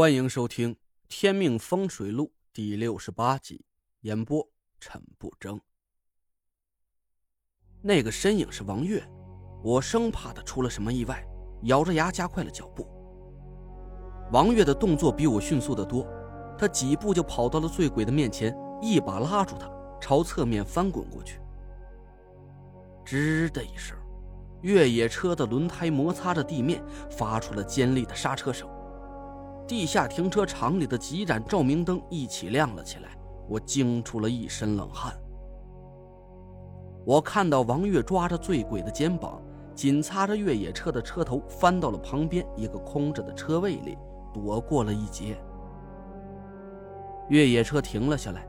欢迎收听《天命风水录》第六十八集，演播陈不争。那个身影是王月，我生怕他出了什么意外，咬着牙加快了脚步。王月的动作比我迅速的多，他几步就跑到了醉鬼的面前，一把拉住他，朝侧面翻滚过去。吱的一声，越野车的轮胎摩擦着地面，发出了尖利的刹车声。地下停车场里的几盏照明灯一起亮了起来，我惊出了一身冷汗。我看到王月抓着醉鬼的肩膀，紧擦着越野车的车头，翻到了旁边一个空着的车位里，躲过了一劫。越野车停了下来，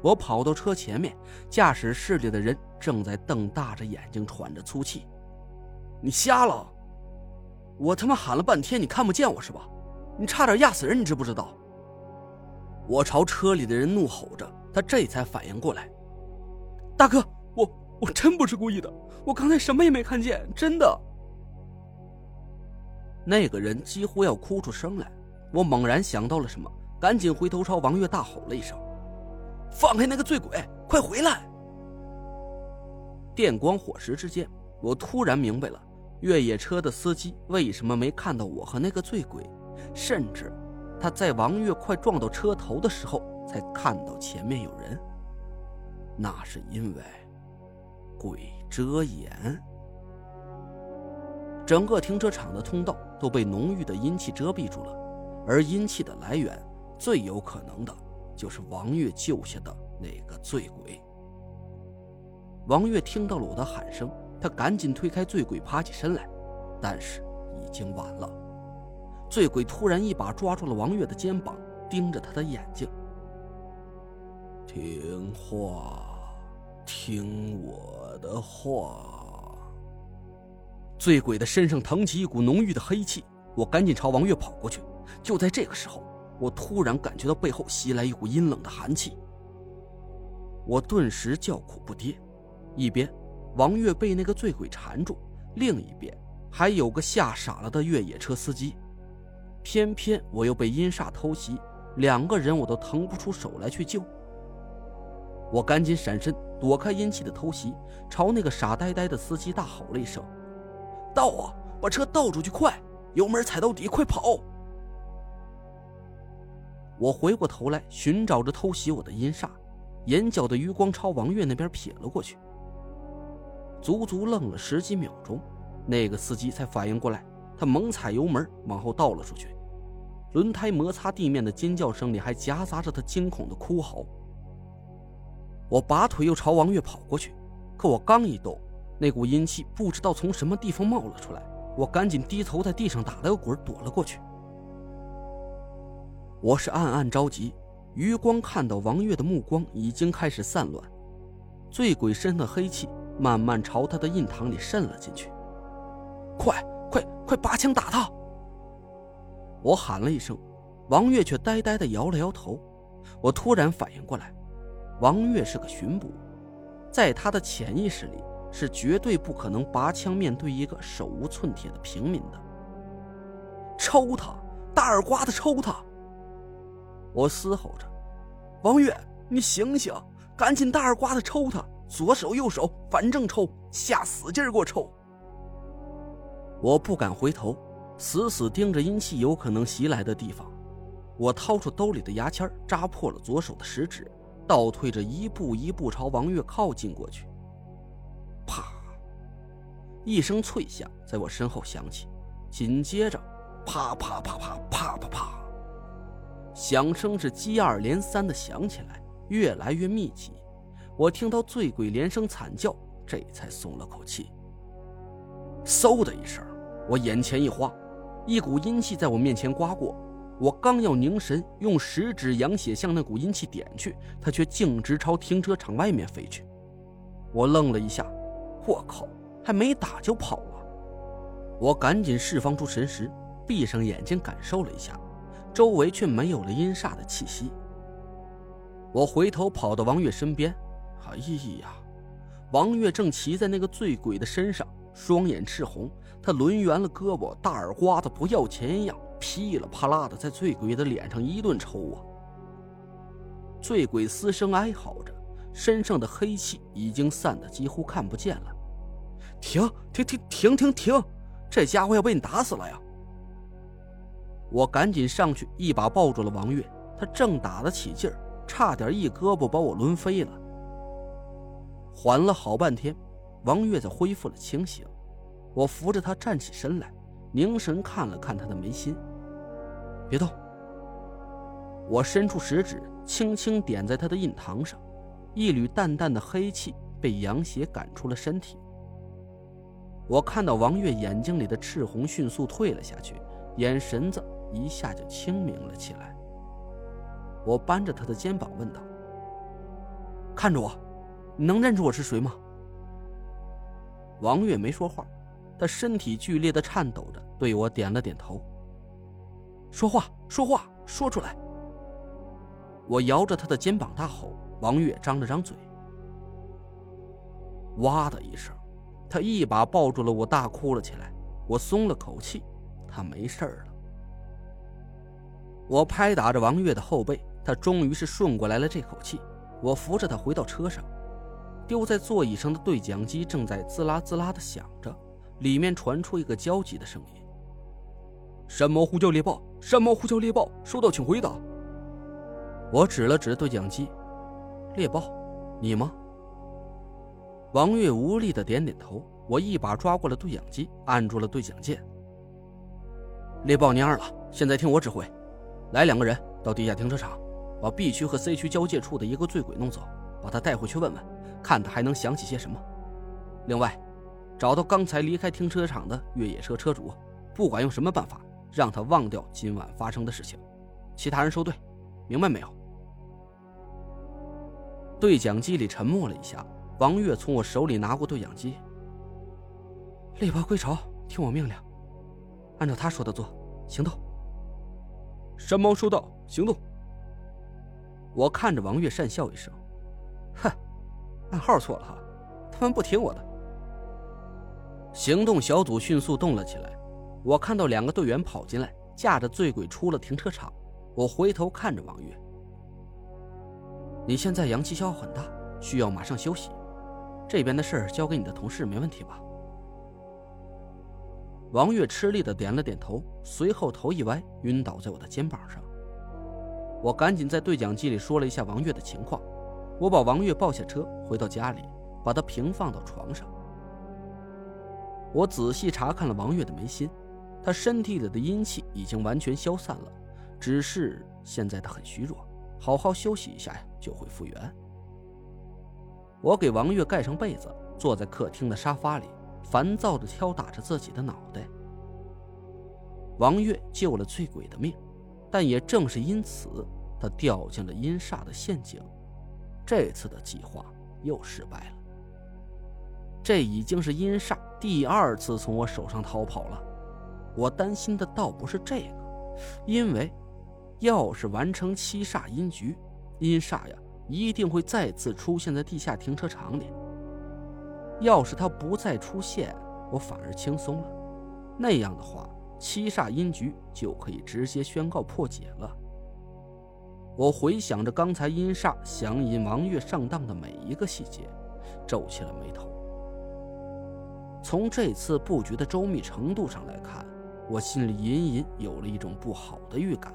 我跑到车前面，驾驶室里的人正在瞪大着眼睛，喘着粗气。你瞎了？我他妈喊了半天，你看不见我是吧？你差点压死人，你知不知道？我朝车里的人怒吼着，他这才反应过来。大哥，我我真不是故意的，我刚才什么也没看见，真的。那个人几乎要哭出声来，我猛然想到了什么，赶紧回头朝王月大吼了一声：“放开那个醉鬼，快回来！”电光火石之间，我突然明白了，越野车的司机为什么没看到我和那个醉鬼。甚至，他在王月快撞到车头的时候才看到前面有人。那是因为鬼遮眼。整个停车场的通道都被浓郁的阴气遮蔽住了，而阴气的来源最有可能的就是王月救下的那个醉鬼。王月听到了我的喊声，他赶紧推开醉鬼，爬起身来，但是已经晚了。醉鬼突然一把抓住了王月的肩膀，盯着他的眼睛。听话，听我的话。醉鬼的身上腾起一股浓郁的黑气，我赶紧朝王月跑过去。就在这个时候，我突然感觉到背后袭来一股阴冷的寒气，我顿时叫苦不迭。一边，王月被那个醉鬼缠住；另一边，还有个吓傻了的越野车司机。偏偏我又被阴煞偷袭，两个人我都腾不出手来去救。我赶紧闪身躲开阴气的偷袭，朝那个傻呆呆的司机大吼了一声：“倒啊，把车倒出去，快，油门踩到底，快跑！”我回过头来寻找着偷袭我的阴煞，眼角的余光朝王月那边瞥了过去。足足愣了十几秒钟，那个司机才反应过来，他猛踩油门往后倒了出去。轮胎摩擦地面的尖叫声里，还夹杂着他惊恐的哭嚎。我拔腿又朝王月跑过去，可我刚一动，那股阴气不知道从什么地方冒了出来，我赶紧低头在地上打了个滚，躲了过去。我是暗暗着急，余光看到王月的目光已经开始散乱，醉鬼身上的黑气慢慢朝他的印堂里渗了进去。快快快，拔枪打他！我喊了一声，王月却呆呆的摇了摇头。我突然反应过来，王月是个巡捕，在他的潜意识里是绝对不可能拔枪面对一个手无寸铁的平民的。抽他，大耳刮子抽他！我嘶吼着：“王月，你醒醒，赶紧大耳刮子抽他，左手右手反正抽，下死劲儿给我抽！”我不敢回头。死死盯着阴气有可能袭来的地方，我掏出兜里的牙签，扎破了左手的食指，倒退着一步一步朝王月靠近过去。啪！一声脆响在我身后响起，紧接着，啪啪啪啪啪啪啪，响声是接二连三的响起来，越来越密集。我听到醉鬼连声惨叫，这才松了口气。嗖的一声，我眼前一花。一股阴气在我面前刮过，我刚要凝神用食指扬血向那股阴气点去，它却径直朝停车场外面飞去。我愣了一下，我靠，还没打就跑了！我赶紧释放出神识，闭上眼睛感受了一下，周围却没有了阴煞的气息。我回头跑到王月身边，哎呀，王月正骑在那个醉鬼的身上，双眼赤红。他抡圆了胳膊，大耳刮子不要钱一样，噼里啪啦的在醉鬼的脸上一顿抽啊！醉鬼嘶声哀嚎着，身上的黑气已经散得几乎看不见了。停停停停停停！这家伙要被你打死了呀！我赶紧上去，一把抱住了王月，他正打得起劲儿，差点一胳膊把我抡飞了。缓了好半天，王月子恢复了清醒。我扶着他站起身来，凝神看了看他的眉心。别动。我伸出食指，轻轻点在他的印堂上，一缕淡淡的黑气被阳邪赶出了身体。我看到王月眼睛里的赤红迅速退了下去，眼神子一下就清明了起来。我扳着他的肩膀问道：“看着我。”你能认出我是谁吗？王月没说话，他身体剧烈的颤抖着，对我点了点头。说话，说话，说出来！我摇着他的肩膀大吼。王月张了张嘴，哇的一声，他一把抱住了我，大哭了起来。我松了口气，他没事了。我拍打着王月的后背，他终于是顺过来了这口气。我扶着他回到车上。丢在座椅上的对讲机正在滋啦滋啦的响着，里面传出一个焦急的声音：“山猫呼叫猎豹，山猫呼叫猎豹，收到请回答。”我指了指对讲机：“猎豹，你吗？”王月无力的点点头。我一把抓过了对讲机，按住了对讲键：“猎豹蔫了，现在听我指挥，来两个人到地下停车场，把 B 区和 C 区交界处的一个醉鬼弄走，把他带回去问问。”看他还能想起些什么。另外，找到刚才离开停车场的越野车车主，不管用什么办法，让他忘掉今晚发生的事情。其他人收队，明白没有？对讲机里沉默了一下，王月从我手里拿过对讲机。猎豹归巢，听我命令，按照他说的做，行动。山猫收到，行动。我看着王月讪笑一声，哼。暗号错了哈，他们不听我的。行动小组迅速动了起来，我看到两个队员跑进来，驾着醉鬼出了停车场。我回头看着王月：“你现在阳气消耗很大，需要马上休息。这边的事儿交给你的同事，没问题吧？”王月吃力的点了点头，随后头一歪，晕倒在我的肩膀上。我赶紧在对讲机里说了一下王月的情况。我把王月抱下车，回到家里，把她平放到床上。我仔细查看了王月的眉心，她身体里的阴气已经完全消散了，只是现在她很虚弱，好好休息一下呀，就会复原。我给王月盖上被子，坐在客厅的沙发里，烦躁地敲打着自己的脑袋。王月救了醉鬼的命，但也正是因此，他掉进了阴煞的陷阱。这次的计划又失败了。这已经是阴煞第二次从我手上逃跑了。我担心的倒不是这个，因为要是完成七煞阴局，阴煞呀一定会再次出现在地下停车场里。要是他不再出现，我反而轻松了。那样的话，七煞阴局就可以直接宣告破解了。我回想着刚才阴煞想引王月上当的每一个细节，皱起了眉头。从这次布局的周密程度上来看，我心里隐隐有了一种不好的预感。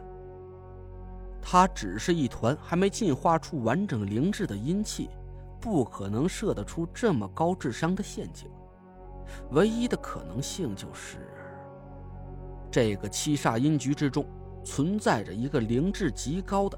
它只是一团还没进化出完整灵智的阴气，不可能设得出这么高智商的陷阱。唯一的可能性就是，这个七煞阴局之中存在着一个灵智极高的。